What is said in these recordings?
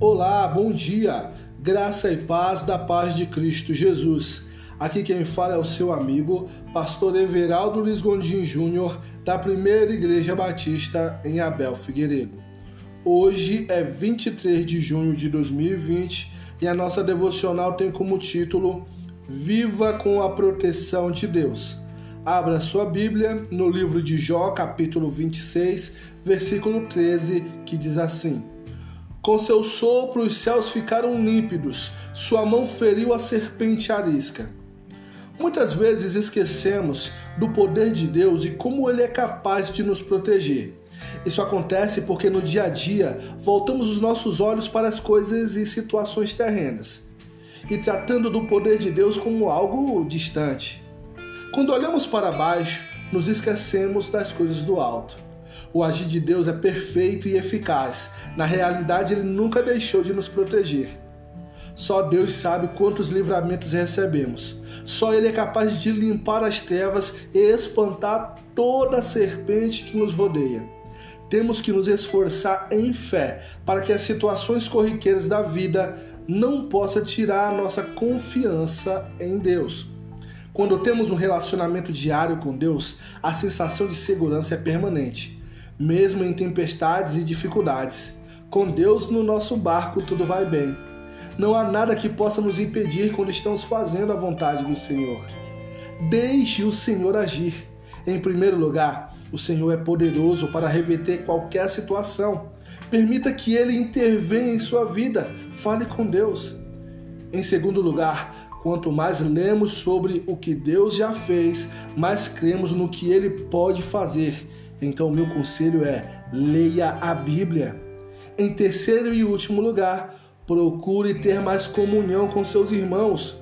Olá, bom dia, graça e paz da paz de Cristo Jesus. Aqui quem fala é o seu amigo, pastor Everaldo Luiz Gondim Júnior, da Primeira Igreja Batista em Abel Figueiredo. Hoje é 23 de junho de 2020 e a nossa devocional tem como título Viva com a proteção de Deus. Abra sua Bíblia no livro de Jó, capítulo 26, versículo 13, que diz assim: com seu sopro os céus ficaram límpidos, sua mão feriu a serpente arisca. Muitas vezes esquecemos do poder de Deus e como Ele é capaz de nos proteger. Isso acontece porque no dia a dia voltamos os nossos olhos para as coisas e situações terrenas e tratando do poder de Deus como algo distante. Quando olhamos para baixo, nos esquecemos das coisas do alto. O agir de Deus é perfeito e eficaz. Na realidade, Ele nunca deixou de nos proteger. Só Deus sabe quantos livramentos recebemos. Só Ele é capaz de limpar as trevas e espantar toda serpente que nos rodeia. Temos que nos esforçar em fé para que as situações corriqueiras da vida não possam tirar a nossa confiança em Deus. Quando temos um relacionamento diário com Deus, a sensação de segurança é permanente mesmo em tempestades e dificuldades. Com Deus no nosso barco tudo vai bem. Não há nada que possa nos impedir quando estamos fazendo a vontade do Senhor. Deixe o Senhor agir. Em primeiro lugar, o Senhor é poderoso para reverter qualquer situação. Permita que Ele intervenha em sua vida. Fale com Deus. Em segundo lugar, quanto mais lemos sobre o que Deus já fez, mais cremos no que Ele pode fazer então, meu conselho é: leia a Bíblia. Em terceiro e último lugar, procure ter mais comunhão com seus irmãos.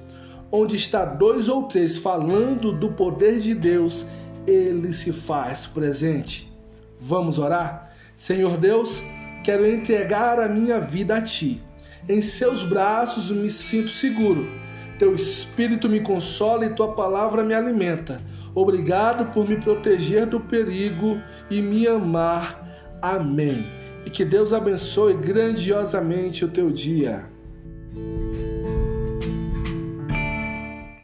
Onde está dois ou três falando do poder de Deus, ele se faz presente. Vamos orar? Senhor Deus, quero entregar a minha vida a Ti. Em seus braços me sinto seguro. Teu Espírito me consola e Tua palavra me alimenta. Obrigado por me proteger do perigo e me amar. Amém. E que Deus abençoe grandiosamente o teu dia.